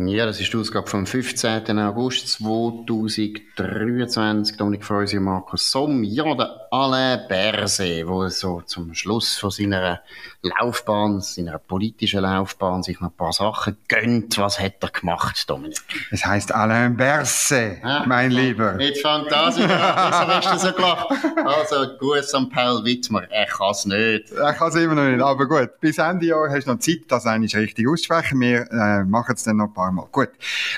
Ja, das ist die Ausgabe vom 15. August 2023. Dominik Freusi und Markus Somm. Ja, der Alain Berset, der so zum Schluss von seiner Laufbahn, seiner politischen Laufbahn, sich noch ein paar Sachen gönnt. Was hat er gemacht, Dominik? Es heißt Alain Berset, ja, mein Lieber. Jetzt fängt das wieder an. Wieso hast du so gelacht? Also, Gruß an Paul Wittmer. Er kann es nicht. Er kann es immer noch nicht. Aber gut, bis Ende Jahr hast du noch Zeit, das eigentlich richtig auszusprechen. Wir äh, machen es dann noch ein paar Mal. Gut.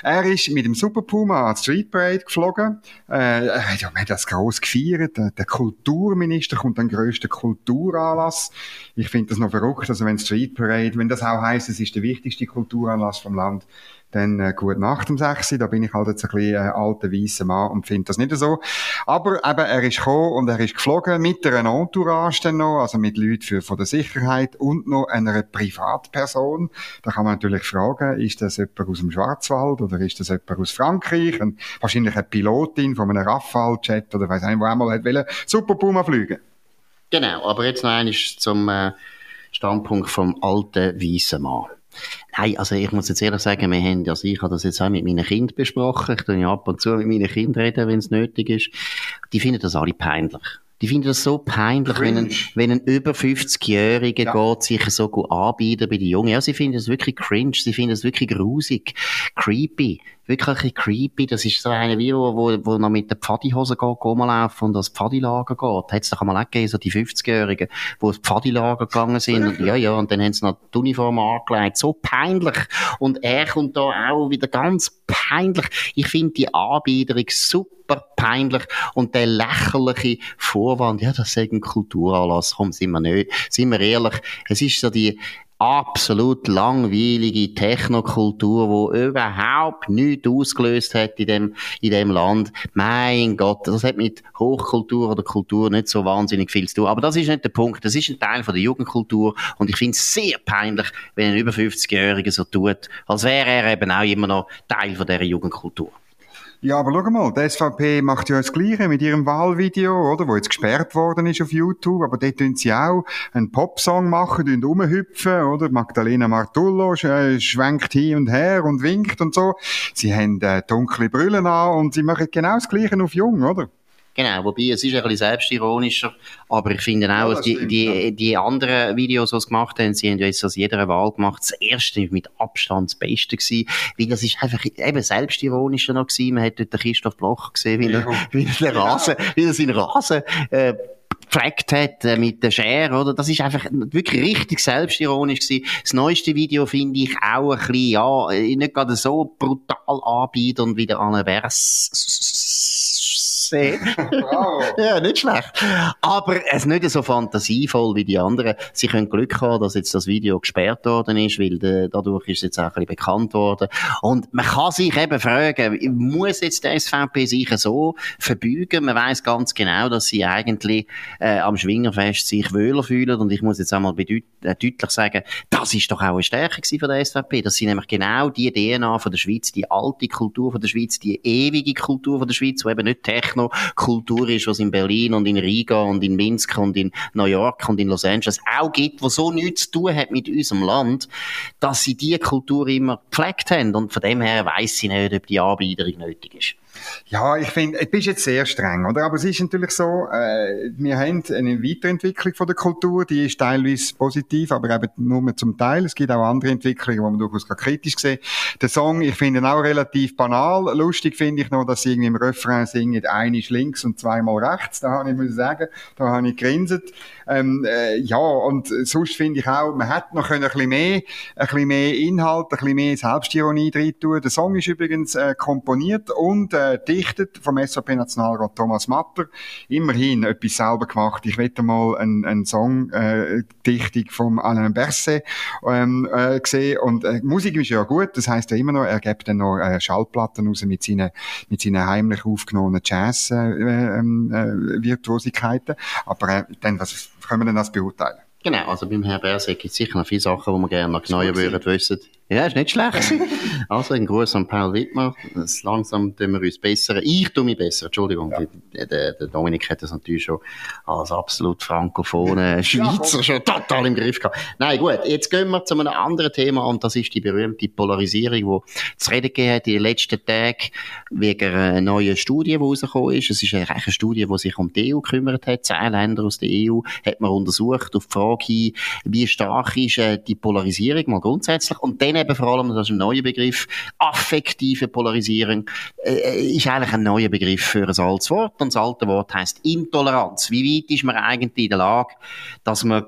Er ist mit dem Super Puma an Street Parade geflogen. Äh, ja, wir haben das gross gefeiert. Der Kulturminister kommt an den grössten Kulturanlass. Ich finde das noch verrückt. Also wenn Street Parade, wenn das auch heisst, es ist der wichtigste Kulturanlass vom Land, dann äh, gut Nacht um 6 Da bin ich halt jetzt ein bisschen äh, alter weißer Mann und finde das nicht so. Aber eben, er ist gekommen und er ist geflogen mit einer Entourage dann noch, also mit Leuten für, von der Sicherheit und noch einer Privatperson. Da kann man natürlich fragen, ist das jemand aus dem Schwarzwald oder ist das jemand aus Frankreich? Und wahrscheinlich eine Pilotin von einem Rafale-Jet oder weiss nicht, wo einmal hat wollen, Super Puma fliegen. Genau, aber jetzt noch einmal zum äh, Standpunkt vom alten weißen Mann. Nein, also ich muss jetzt ehrlich sagen, wir haben, also ich habe das jetzt auch mit meinen Kindern besprochen. Ich tue ja ab und zu mit meinen Kindern reden, wenn es nötig ist. Die finden das alle peinlich. Die finden das so peinlich, wenn ein, wenn ein über 50-Jähriger ja. geht, sich so gut anbieten bei den Jungen. Ja, sie finden das wirklich cringe, sie finden das wirklich grusig, creepy wirklich creepy. Das ist so eine wie, wo, wo, wo noch mit der Pfadihose geht, rumlaufen und das Pfadilager geht. Hat's doch mal auch gegeben, so die 50-Jährigen, die ins Pfadilager gegangen sind. Und, ja, ja, und dann haben sie noch die Uniform angelegt. So peinlich. Und er kommt da auch wieder ganz peinlich. Ich finde die Anbiederung super peinlich und der lächerliche Vorwand, ja, das ist ein Kulturanlass, komm, sind wir nicht, sind wir ehrlich, es ist so die absolut langweilige Technokultur, wo überhaupt nichts ausgelöst hat in dem, in dem Land. Mein Gott, das hat mit Hochkultur oder Kultur nicht so wahnsinnig viel zu tun. Aber das ist nicht der Punkt. Das ist ein Teil von der Jugendkultur und ich finde es sehr peinlich, wenn ein über 50-Jähriger so tut, als wäre er eben auch immer noch Teil von dieser Jugendkultur. Ja, aber schau mal, die SVP macht ja das Gleiche mit ihrem Wahlvideo, oder? Wo jetzt gesperrt worden ist auf YouTube. Aber dort tun sie auch einen Popsong machen, und rumhüpfen, oder? Magdalena Martullo äh, schwenkt hin und her und winkt und so. Sie haben äh, dunkle Brüllen an und sie machen genau das Gleiche auf Jung, oder? Genau, wobei es ist ein bisschen selbstironischer, aber ich finde auch, ja, die, stimmt, die, ja. die anderen Videos, die sie gemacht haben, sie haben ja jetzt aus jeder Wahl gemacht, das erste mit Abstand das Beste gewesen, weil das ist einfach eben selbstironischer noch gewesen, man hat dort den Christoph Bloch gesehen, wie er, wie er den Rasen, wie er seinen Rasen, äh, gefragt hat äh, mit der Schere, oder? Das ist einfach wirklich richtig selbstironisch gewesen. Das neueste Video finde ich auch ein bisschen, ja, nicht gerade so brutal anbieten und wieder an gesehen. Wow. ja, nicht schlecht. Aber es ist nicht so fantasievoll wie die anderen. Sie können Glück haben, dass jetzt das Video gesperrt worden ist, weil de, dadurch ist es jetzt auch ein bisschen bekannt worden. Und man kann sich eben fragen, muss jetzt der SVP sich so verbeugen? Man weiß ganz genau, dass sie eigentlich äh, am Schwingerfest sich wohler fühlen. Und ich muss jetzt einmal äh, deutlich sagen, das ist doch auch eine Stärke von der SVP. Das sind nämlich genau die DNA von der Schweiz, die alte Kultur von der Schweiz, die ewige Kultur von der Schweiz, die eben nicht Techno Techno-Kultur ist, was in Berlin und in Riga und in Minsk und in New York und in Los Angeles auch gibt, wo so nichts zu tun hat mit unserem Land, dass sie diese Kultur immer gepflegt haben. Und von dem her weiss ich nicht, ob die Anbieterung nötig ist. Ja, ich finde, du bist jetzt sehr streng, oder? Aber es ist natürlich so, äh, wir haben eine Weiterentwicklung von der Kultur, die ist teilweise positiv, aber eben nur zum Teil. Es gibt auch andere Entwicklungen, die man durchaus kritisch sehen. Der Song, ich finde ihn auch relativ banal. Lustig finde ich noch, dass sie irgendwie im Refrain singen, eine ist links und zweimal rechts. Da habe ich, muss sagen, da habe ich grinset. Ähm, äh, ja, und sonst finde ich auch, man hätte noch ein bisschen mehr, ein bisschen mehr Inhalt, ein bisschen mehr Selbstironie drin tun. Der Song ist übrigens äh, komponiert und äh, dichtet vom SAP-Nationalrat Thomas Matter. Immerhin etwas selber gemacht. Ich wette mal einen, einen Song, äh, Dichtung vom Alain Berset ähm, äh, gesehen. Und äh, Musik ist ja gut, das heißt ja immer noch, er gibt dann noch äh, Schallplatten raus mit seinen, mit seinen heimlich aufgenommenen Jazz-Virtuosigkeiten. Äh, ähm, äh, Aber äh, dann, was können wir denn das beurteilen? Genau, also beim Herrn Berset gibt es sicher noch viele Sachen, die wir gerne noch genauer würden wissen. Ja, ist nicht schlecht. also, ein Gruß an Paul Wittmer. Das langsam tun wir uns besser. Ich tue mich besser. Entschuldigung. Ja. Der, der, Dominik hat das natürlich schon als absolut frankophone Schweizer ja, schon total im Griff gehabt. Nein, gut. Jetzt gehen wir zu einem anderen Thema und das ist die berühmte Polarisierung, die zu reden gegeben hat in den letzten Tagen wegen einer neuen Studie, die rausgekommen ist. Es ist eine, eine Studie, die sich um die EU gekümmert hat. Zehn Länder aus der EU hat man untersucht auf die Frage hin, wie stark ist äh, die Polarisierung mal grundsätzlich und dann eben vor allem, das ist ein neuer Begriff, affektive Polarisierung, äh, ist eigentlich ein neuer Begriff für ein altes Wort. Und das alte Wort heißt Intoleranz. Wie weit ist man eigentlich in der Lage, dass man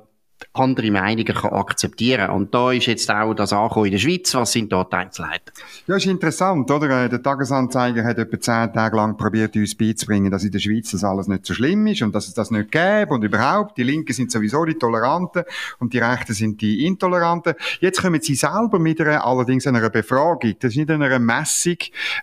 andere Meinungen kann akzeptieren Und da ist jetzt auch das Ankommen in der Schweiz. Was sind dort die Einzelheiten? Ja, ist interessant, oder? Äh, der Tagesanzeiger hat etwa zehn Tage lang probiert, uns beizubringen, dass in der Schweiz das alles nicht so schlimm ist und dass es das nicht gäbe und überhaupt. Die Linken sind sowieso die Toleranten und die Rechten sind die Intoleranten. Jetzt kommen sie selber mit einer, allerdings einer Befragung. Das ist nicht eine Messung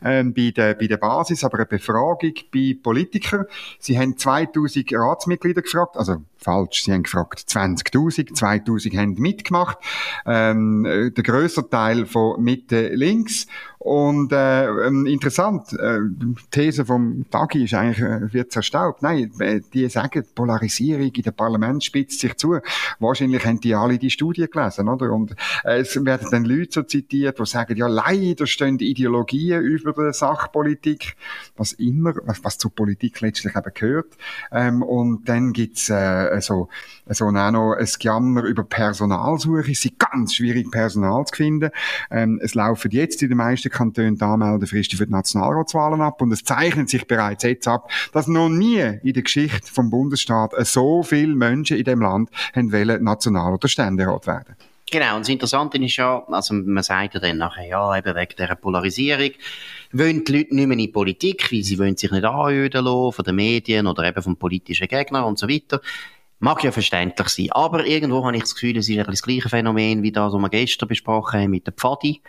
ähm, bei, der, bei der Basis, aber eine Befragung bei Politikern. Sie haben 2000 Ratsmitglieder gefragt, also falsch, sie haben gefragt 20.000, 2.000 haben mitgemacht, ähm, der größere Teil von Mitte links und äh, ähm, interessant, äh, die These vom Tagi ist eigentlich, äh, wird zerstaubt. Nein, äh, die sagen, Polarisierung in der Parlament spitzt sich zu. Wahrscheinlich haben die alle die Studie gelesen, oder? Und äh, es werden dann Leute so zitiert, die sagen, ja, leider stehen Ideologien über der Sachpolitik, was immer, was, was zur Politik letztlich eben gehört. Ähm, und dann gibt's äh, so, so noch ein Jammer über Personalsuche. Es ist ganz schwierig, Personal zu finden. Ähm, es laufen jetzt in den meisten meisten Kantonen die Anmeldefristen für die Nationalratswahlen ab und es zeichnet sich bereits jetzt ab, dass noch nie in der Geschichte vom Bundesstaat so viele Menschen in dem Land haben wollen, National- oder Ständerat werden. Genau, und das Interessante ist ja, also man sagt ja dann nachher, ja, eben wegen dieser Polarisierung, wollen die Leute nicht mehr in die Politik, weil sie wollen sich nicht anhören lassen von den Medien oder eben vom politischen Gegner und so weiter. Mag ja verständlich sein. Aber irgendwo habe ich das Gefühl, es ist ein das gleiche Phänomen wie das, was wir gestern besprochen haben mit der Pfadi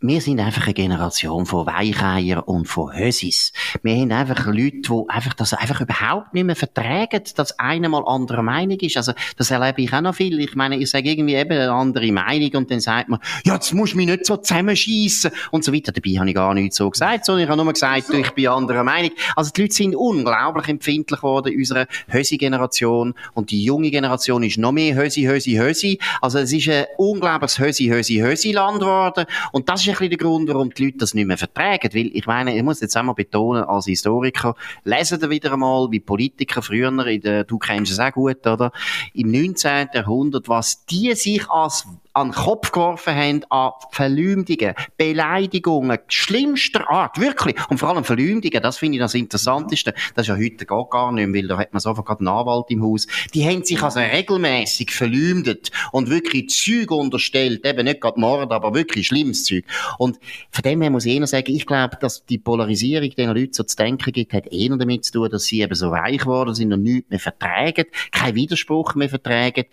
wir sind einfach eine Generation von Weicheier und von Hösis. Wir haben einfach Leute, die einfach das einfach überhaupt nicht mehr vertragen, dass einer mal anderer Meinung ist. Also, das erlebe ich auch noch viel. Ich meine, ich sage irgendwie eben eine andere Meinung und dann sagt man, ja, jetzt musst du mich nicht so zusammenschießen und so weiter. Dabei habe ich gar nichts so gesagt, sondern ich habe nur gesagt, so. ich bin anderer Meinung. Also, die Leute sind unglaublich empfindlich geworden in unserer Hösi-Generation und die junge Generation ist noch mehr Hösi, Hösi, Hösi. Also, es ist ein unglaubliches Hösi, Hösi, Hösi-Land geworden und das ist ein der Grund, warum die Leute das nicht mehr vertragen. Weil, ich meine, ich muss jetzt einmal betonen, als Historiker, lesen da wieder einmal, wie Politiker früher, in der, du kennst es auch gut, oder? Im 19. Jahrhundert, was die sich als an den Kopf geworfen haben an Verleumdungen, Beleidigungen, schlimmster Art, wirklich. Und vor allem Verleumdungen, das finde ich das Interessanteste. Das ist ja heute gar, gar nicht mehr, weil da hat man sofort gerade einen Anwalt im Haus. Die haben sich also regelmäßig verleumdet und wirklich Zeug unterstellt, eben nicht gerade Mord, aber wirklich schlimmes Zeug. Und von dem her muss ich eher sagen, ich glaube, dass die Polarisierung den Leuten so zu denken gibt, hat eher damit zu tun, dass sie eben so weich geworden sind und nichts mehr vertragen, keinen Widerspruch mehr vertragen,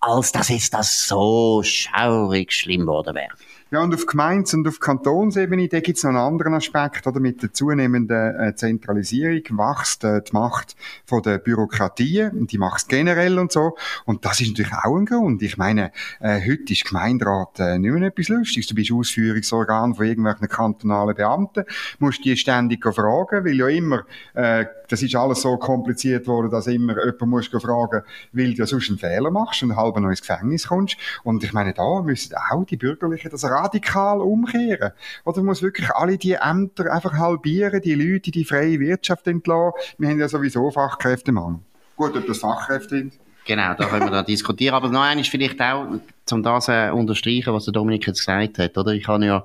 als dass jetzt das so schaurig schlimm geworden wäre. Ja, und auf Gemeins- und auf Kantonsebene, da gibt es noch einen anderen Aspekt, oder? Mit der zunehmenden äh, Zentralisierung wächst äh, die Macht von der Bürokratie, und die Macht generell und so. Und das ist natürlich auch ein Grund. Ich meine, äh, heute ist Gemeinderat äh, nicht mehr etwas Lustiges. Du bist Ausführungsorgan von irgendwelchen kantonalen Beamten, musst die ständig fragen, weil ja immer, äh, das ist alles so kompliziert worden, dass immer jemand muss fragen, weil du sonst einen Fehler machst und halb noch ins Gefängnis kommst. Und ich meine, da müssen auch die Bürgerlichen das radikal umkehren. Oder man muss wirklich alle die Ämter einfach halbieren, die Leute die freie Wirtschaft entlassen. Wir haben ja sowieso Fachkräftemangel. Gut, ob das Fachkräfte sind. Genau, da können wir da diskutieren. Aber noch eines vielleicht auch, um das äh, unterstreichen, was der Dominik jetzt gesagt hat, oder? Ich habe ja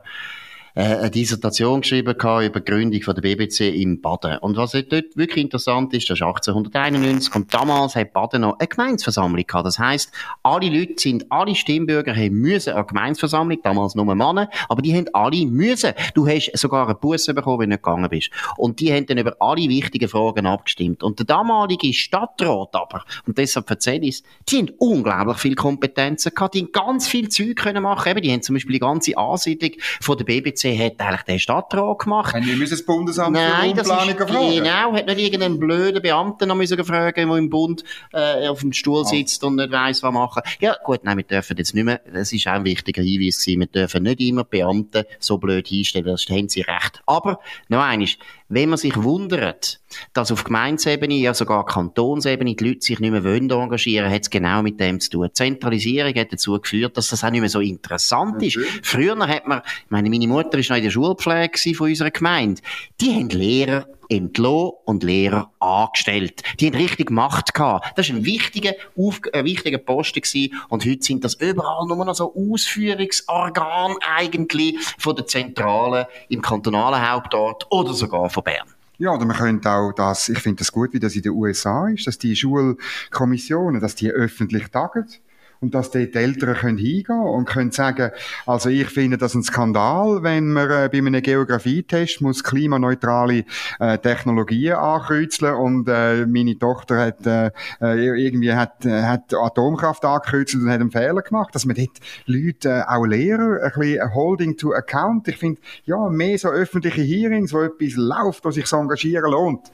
äh, eine Dissertation geschrieben über die Gründung von der BBC in Baden. Und was dort wirklich interessant ist, das ist 1891 und damals hat Baden noch eine Gemeinsversammlung gehabt. Das heisst, alle Leute sind, alle Stimmbürger haben müssen eine Gemeinsversammlung, damals nur Männer, aber die haben alle müssen. Du hast sogar einen Bus bekommen, wenn du nicht gegangen bist. Und die haben dann über alle wichtigen Fragen abgestimmt. Und der damalige Stadtrat aber, und deshalb erzähle ich es, die haben unglaublich viel Kompetenzen gehabt, die haben ganz viel Zeug können machen. Eben, die haben zum Beispiel die ganze Ansiedlung von der BBC FCC hat eigentlich den Stadtrat gemacht. Haben wir müssen das Bundesamt Nein, für das Raumplanung fragen? genau, hat nicht irgendeinen blöden Beamten noch müssen fragen, der im Bund äh, auf dem Stuhl sitzt und nicht weiss, was machen. Ja, gut, nein, wir dürfen jetzt nicht mehr, das ist auch ein wichtiger Hinweis gewesen, wir dürfen nicht immer Beamten so blöd hinstellen, das haben sie recht. Aber, noch eines, wenn man sich wundert, dass auf Gemeindesebene, ja sogar Kantonsebene, die Leute sich nicht mehr wollen engagieren, hat es genau mit dem zu tun. Die Zentralisierung hat dazu geführt, dass das auch nicht mehr so interessant ist. Früher hat man, ich meine, meine Mutter ist noch in der Schulpflege von unserer Gemeinde. Die haben Lehrer entlassen und Lehrer angestellt. Die haben richtig Macht gehabt. Das war ein wichtiger, Auf ein wichtiger Posten gewesen. Und heute sind das überall nur noch so Ausführungsorgan eigentlich von der Zentrale im kantonalen Hauptort oder sogar von Bern. Ja, oder man könnte auch das, ich finde das gut, wie das in den USA ist, dass die Schulkommissionen, dass die öffentlich tagen und dass dort die Eltern können hingehen und können sagen, also ich finde das ein Skandal, wenn man äh, bei einem Geografietest muss klimaneutrale äh, Technologien ankreuzeln und äh, meine Tochter hat äh, äh, irgendwie hat, äh, hat Atomkraft angekreuzelt und hat einen Fehler gemacht, dass man dort Leute, äh, auch Lehrer, ein bisschen holding to account. Ich finde, ja, mehr so öffentliche Hearings, wo etwas läuft, wo sich so engagieren lohnt.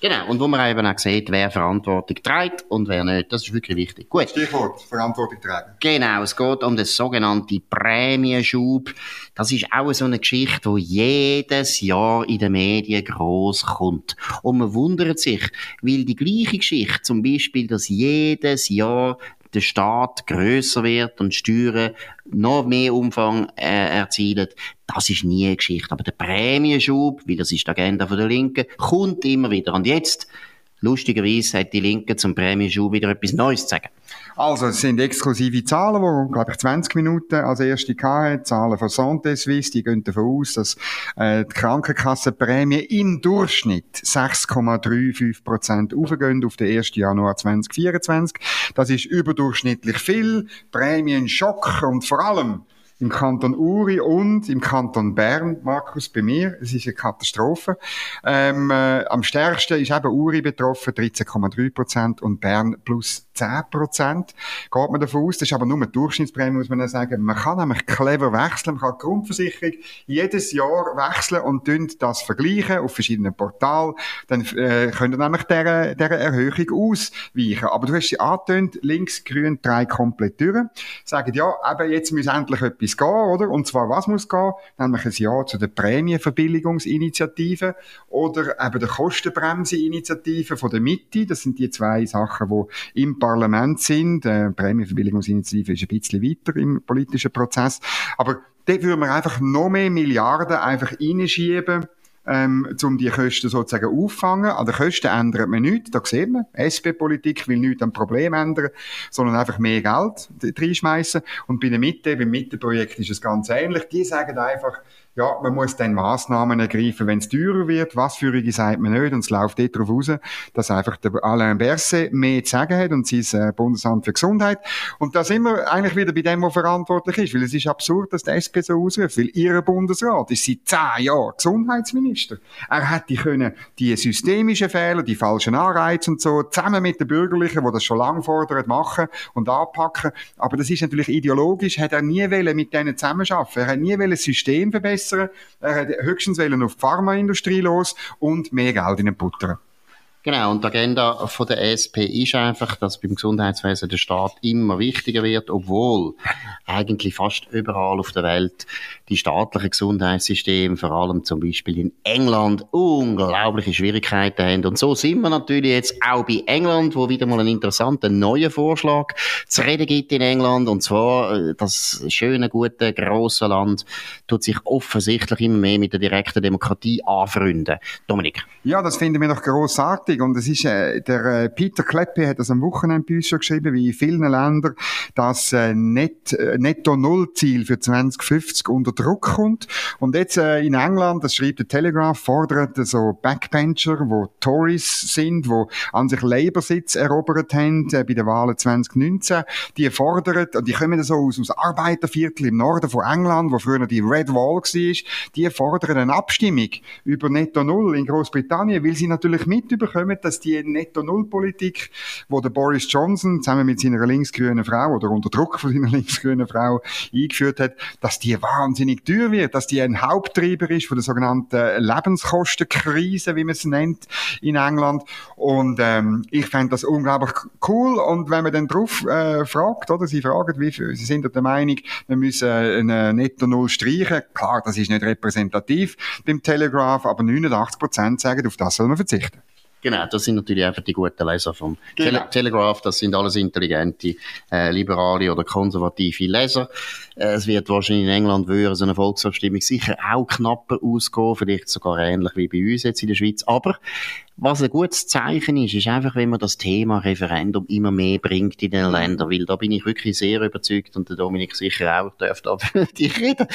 Genau, und wo man eben auch sieht, wer Verantwortung trägt und wer nicht. Das ist wirklich wichtig. Gut. Stichwort, Verantwortung tragen. Genau, es geht um den sogenannten Prämienschub. Das ist auch so eine Geschichte, die jedes Jahr in den Medien gross kommt. Und man wundert sich, weil die gleiche Geschichte, zum Beispiel, dass jedes Jahr der Staat grösser wird und Steuern noch mehr Umfang äh, erzielen, das ist nie eine Geschichte. Aber der Prämienschub, weil das ist die Agenda der Linken, kommt immer wieder. Und jetzt, lustigerweise, hat die Linke zum Prämienschub wieder etwas Neues zu sagen. Also, es sind exklusive Zahlen, die, glaube ich, 20 Minuten als erste hatten. Zahlen von Santé Suisse, die gehen davon aus, dass äh, die Krankenkassenprämie im Durchschnitt 6,35 Prozent aufgehen auf den 1. Januar 2024. Das ist überdurchschnittlich viel. Prämienschock und vor allem im Kanton Uri und im Kanton Bern, Markus, bei mir. Es ist eine Katastrophe. Ähm, äh, am stärksten ist eben Uri betroffen, 13,3 Prozent und Bern plus 10 Prozent. Geht man davon aus, das ist aber nur eine Durchschnittsprämie, muss man sagen. Man kann nämlich clever wechseln, man kann die Grundversicherung jedes Jahr wechseln und das vergleichen auf verschiedenen Portalen. Dann äh, könnt ihr nämlich dieser, dieser Erhöhung ausweichen. Aber du hast sie angetönt, links, grün, drei komplett durch. Sagen, ja, eben jetzt muss endlich etwas gehen, oder? Und zwar, was muss gehen? Nämlich ein Ja zu der Prämienverbilligungsinitiative oder eben der Kostenbremse-Initiative von der Mitte. Das sind die zwei Sachen, die im Parlament sind. Die Prämienverbilligungsinitiative ist ein bisschen weiter im politischen Prozess. Aber dort würden wir einfach noch mehr Milliarden einfach reinschieben ähm, um die Kosten sozusagen auffangen. An den Kosten ändert man nichts, da sieht man. SP-Politik will nichts am Problem ändern, sondern einfach mehr Geld reinschmeißen. Und bei der Mitte, beim Mitteprojekt ist es ganz ähnlich. Die sagen einfach, ja, man muss dann Massnahmen ergreifen, wenn es teurer wird. Was für sagt man nicht. Und es läuft darauf raus, dass einfach der Alain Berset mehr zu sagen hat und sein äh, Bundesamt für Gesundheit. Und da sind wir eigentlich wieder bei dem, der verantwortlich ist. Weil es ist absurd, dass der SP so ausruft. Weil ihr Bundesrat ist seit zehn Jahren Gesundheitsminister. Er hätte können die systemischen Fehler, die falschen Anreize und so, zusammen mit den Bürgerlichen, die das schon lange fordern, machen und anpacken. Aber das ist natürlich ideologisch, hat er nie mit denen zusammenarbeiten. Er hat nie wollen das System verbessern verbessern. Er hat höchstens auf die Pharmaindustrie los und mehr Geld in den Butter. Genau, und die Agenda von der SP ist einfach, dass beim Gesundheitswesen der Staat immer wichtiger wird, obwohl eigentlich fast überall auf der Welt die staatlichen Gesundheitssysteme, vor allem zum Beispiel in England, unglaubliche Schwierigkeiten haben. Und so sind wir natürlich jetzt auch bei England, wo wieder mal einen interessanten neuen Vorschlag zu reden gibt in England. Und zwar, äh, das schöne, gute, grosse Land tut sich offensichtlich immer mehr mit der direkten Demokratie anfreunden. Dominik. Ja, das finden wir doch grossartig wichtig. Und es ist, äh, der äh, Peter Kleppe hat das am Wochenende bei uns schon geschrieben, wie in vielen Ländern das äh, Net, äh, Netto-Null-Ziel für 2050 unter Druck kommt. Und jetzt äh, in England, das schreibt der Telegraph, fordert so Backbencher, wo Tories sind, wo an sich Labour-Sitz erobert haben äh, bei den Wahlen 2019, die fordern, und die kommen so aus, aus Arbeiterviertel im Norden von England, wo früher die Red Wall war, die fordern eine Abstimmung über Netto Null in Großbritannien, weil sie natürlich mitbekommen, kommen, dass die Netto-Null-Politik, wo der Boris Johnson zusammen mit seiner linksgrünen Frau oder unter Druck von seiner linksgrünen Frau eingeführt hat, dass die wahnsinnig teuer wird, dass die ein Haupttreiber ist von der sogenannten Lebenskostenkrise, wie man es nennt, in England. Und ähm, ich fände das unglaublich cool. Und wenn man dann drauf äh, fragt, oder sie fragen, wie viel, sie sind der Meinung, wir müssen eine Netto-Null streichen. Klar, das ist nicht repräsentativ beim Telegraph, aber 89 Prozent sagen, auf das soll man verzichten. Genau, das sind natürlich einfach die guten Leser vom genau. Tele Telegraph. Das sind alles intelligente, äh, liberale oder konservative Leser. Äh, es wird wahrscheinlich in England würde so eine Volksabstimmung sicher auch knapper ausgehen, vielleicht sogar ähnlich wie bei uns jetzt in der Schweiz. Aber was ein gutes Zeichen ist, ist einfach, wenn man das Thema Referendum immer mehr bringt in den Ländern, weil da bin ich wirklich sehr überzeugt und der Dominik sicher auch dürfte für dich reden.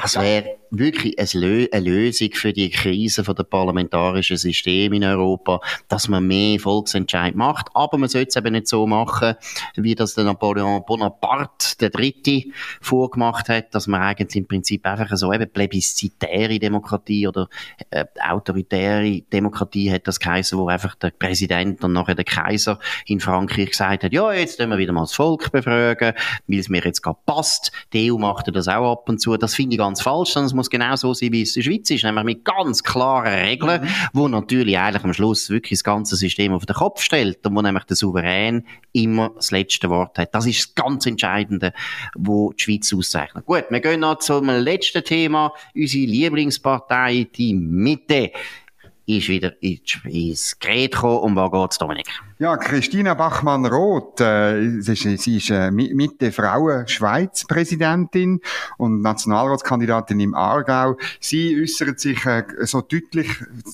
Das wäre wirklich eine Lösung für die Krise von der parlamentarischen System in Europa, dass man mehr Volksentscheid macht. Aber man sollte es eben nicht so machen, wie das der Napoleon Bonaparte der Dritte vorgemacht hat, dass man eigentlich im Prinzip einfach so eben plebiszitäre Demokratie oder äh, autoritäre Demokratie hat das geheißen, wo einfach der Präsident und nachher der Kaiser in Frankreich gesagt hat, ja, jetzt können wir wieder mal das Volk befragen, weil es mir jetzt gerade passt. Die EU macht das auch ab und zu. Das finde ich ganz falsch, sondern es muss genau so sein, wie es in der Schweiz ist, nämlich mit ganz klaren Regeln, mhm. wo natürlich eigentlich am Schluss wirklich das ganze System auf den Kopf stellt und wo nämlich der Souverän immer das letzte Wort hat. Das ist das ganz Entscheidende, wo die Schweiz auszeichnet. Gut, wir gehen noch zum letzten Thema. Unsere Lieblingspartei, die Mitte ist wieder ins Gerät gekommen. Um was geht's, Dominik? Ja, Christina Bachmann-Roth, äh, sie ist, äh, Mitte Frauen Schweiz Präsidentin und Nationalratskandidatin im Aargau. Sie äußert sich äh, so deutlich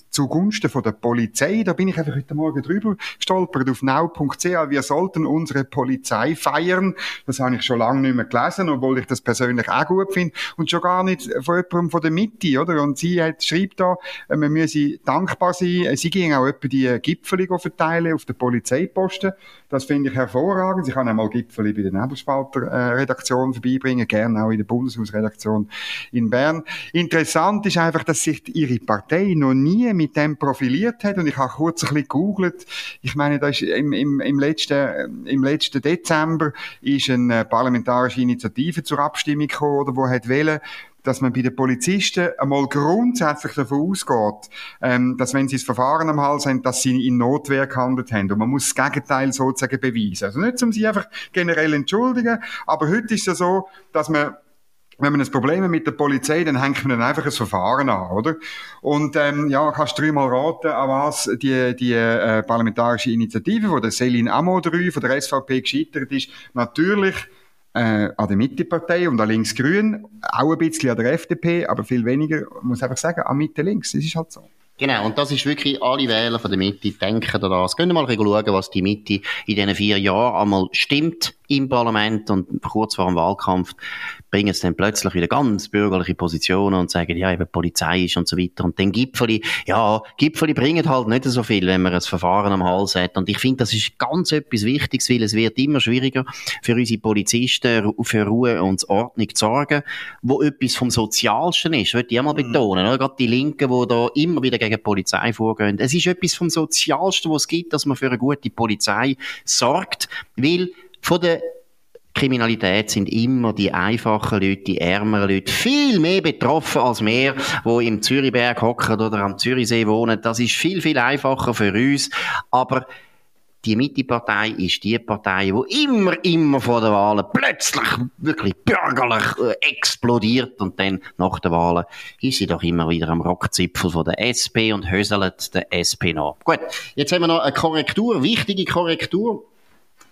zugunsten von der Polizei. Da bin ich einfach heute Morgen drüber gestolpert auf now.ch. Wir sollten unsere Polizei feiern. Das habe ich schon lange nicht mehr gelesen, obwohl ich das persönlich auch gut finde und schon gar nicht von jemandem von der Mitte, oder? Und sie hat, schreibt da, äh, man müsse dankbar sein. Sie ging auch etwa die Gipfel verteilen auf der Polizei Polizeiposten. Das finde ich hervorragend. Ich kann einmal Gipfel bei der Nebelspalter-Redaktion vorbeibringen, gerne auch in der Bundeshausredaktion in Bern. Interessant ist einfach, dass sich ihre Partei noch nie mit dem profiliert hat und ich habe kurz ein bisschen gegoogelt. Ich meine, da ist im, im, im, letzten, im letzten Dezember ist eine parlamentarische Initiative zur Abstimmung gekommen, oder wo hat wählen dass man bei den Polizisten einmal grundsätzlich davon ausgeht, ähm, dass wenn sie das Verfahren am Hals haben, dass sie in Notwehr gehandelt haben. Und man muss das Gegenteil sozusagen beweisen. Also nicht, um sie einfach generell entschuldigen, aber heute ist es ja so, dass man wenn man ein Problem hat mit der Polizei, dann hängt man dann einfach ein Verfahren an, oder? Und ähm, ja, kannst du dreimal raten, an was die, die äh, parlamentarische Initiative von der Céline Amodrü von der SVP gescheitert ist. Natürlich äh, an der Mittepartei und an Links-Grün, auch ein bisschen an der FDP, aber viel weniger, muss einfach sagen, an Mitte-Links. Das ist halt so. Genau, und das ist wirklich, alle Wähler von der Mitte denken da das. Gehen wir mal schauen, was die Mitte in diesen vier Jahren einmal stimmt im Parlament und kurz vor dem Wahlkampf bringen sie dann plötzlich wieder ganz bürgerliche Positionen und sagen, ja, eben Polizei ist und so weiter. Und dann Gipfeli, ja, Gipfeli bringen halt nicht so viel, wenn man ein Verfahren am Hals hat. Und ich finde, das ist ganz etwas Wichtiges, weil es wird immer schwieriger für unsere Polizisten für Ruhe und Ordnung zu sorgen, wo etwas vom Sozialsten ist, würde ich einmal mhm. betonen. Oder? Gerade die Linken, die da immer wieder gegen die Polizei vorgehen. Es ist etwas vom Sozialsten, was es gibt, dass man für eine gute Polizei sorgt, weil von der Kriminalität sind immer die einfachen Leute, die ärmeren Leute viel mehr betroffen als wir, wo im Zürichberg hocken oder am Zürichsee wohnen. Das ist viel, viel einfacher für uns. Aber die Mittepartei ist die Partei, die immer, immer vor den Wahlen plötzlich wirklich bürgerlich äh, explodiert und dann nach den Wahlen ist sie doch immer wieder am Rockzipfel von der SP und höselt der SP nach. Gut, jetzt haben wir noch eine Korrektur, wichtige Korrektur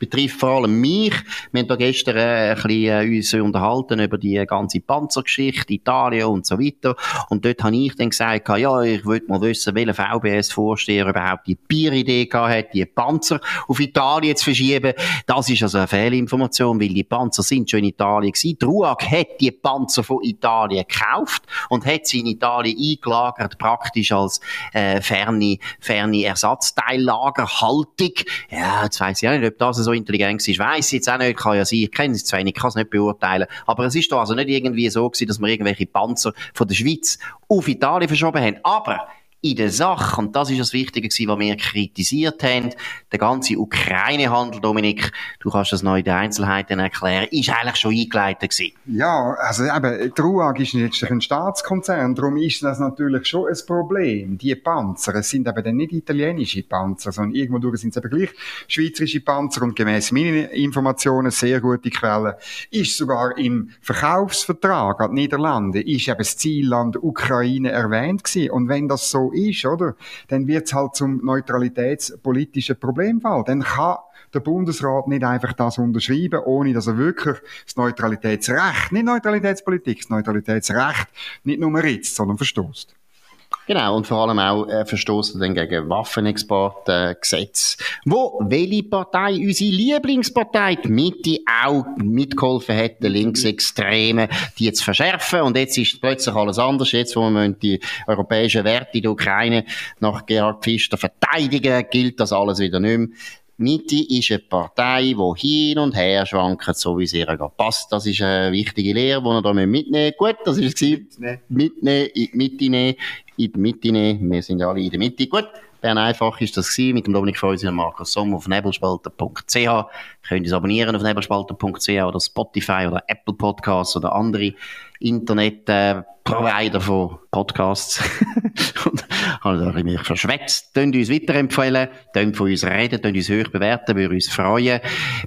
betrifft vor allem mich. Wir haben da gestern äh, ein bisschen äh, uns unterhalten über die ganze Panzergeschichte, Italien und so weiter. Und dort habe ich dann gesagt, ja, ich wollte mal wissen, welcher VBS-Vorsteher überhaupt die Bieridee hat, die Panzer auf Italien zu verschieben. Das ist also eine Fehlinformation, weil die Panzer sind schon in Italien gewesen. Die hat die Panzer von Italien gekauft und hat sie in Italien eingelagert, praktisch als äh, ferne, ferne Ersatzteillagerhaltung. Ja, jetzt weiss ich auch nicht, ob das so intelligent ist, weiss ich jetzt auch nicht, kann ja sein, ich kenne es zu wenig, kann es nicht beurteilen. Aber es ist doch also nicht irgendwie so gewesen, dass wir irgendwelche Panzer von der Schweiz auf Italien verschoben haben. Aber in der Sache, und das ist das Wichtige gewesen, was wir kritisiert haben, der ganze Ukraine-Handel, Dominik, du kannst das noch in den Einzelheiten erklären, ist eigentlich schon eingeleitet gewesen. Ja, also eben, die RUAG ist jetzt ein Staatskonzern, darum ist das natürlich schon ein Problem. Die Panzer, es sind eben nicht italienische Panzer, sondern irgendwo durch sind es eben gleich schweizerische Panzer und gemäss meinen Informationen, sehr gute Quellen, ist sogar im Verkaufsvertrag an die Niederlande, ist eben das Zielland Ukraine erwähnt gewesen. Und wenn das so ist, oder, dann wird es halt zum neutralitätspolitischen Problemfall. Dann kann der Bundesrat nicht einfach das unterschreiben, ohne dass er wirklich das Neutralitätsrecht, nicht Neutralitätspolitik, das Neutralitätsrecht nicht nur ritzt, sondern verstoßt. Genau, und vor allem auch äh, verstoßen dann gegen Waffenexportgesetz, äh, wo welche Partei, unsere Lieblingspartei, die Mitte, auch mitgeholfen hätte, Linksextreme, die zu verschärfen. Und jetzt ist plötzlich alles anders. Jetzt, wo man die europäischen Werte in der Ukraine nach Gerhard Pfister verteidigen, gilt das alles wieder nicht mehr. Mitte ist eine Partei, die hin und her schwankt, so wie es ihr passt. Das ist eine wichtige Lehre, die wir hier mitnehmen Gut, das ist es. Mitnehmen, in die Mitte nehmen, in die Mitte nehmen. Wir sind alle in der Mitte. Gut. Bern einfach ist das gewesen, mit dem Dominik Freusi und Markus Sommer auf nebelspalter.ch. Ihr könnt uns abonnieren auf nebelspalter.ch oder Spotify oder Apple Podcasts oder andere Internet-Provider äh, von Podcasts. und also, ich mich verschwätzt. Könnt uns weiterempfehlen, könnt von uns reden, könnt uns hoch bewerten, würde uns freuen.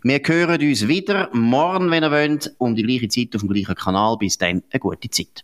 Wir hören uns wieder morgen, wenn ihr wollt, um die gleiche Zeit auf dem gleichen Kanal. Bis dann, eine gute Zeit.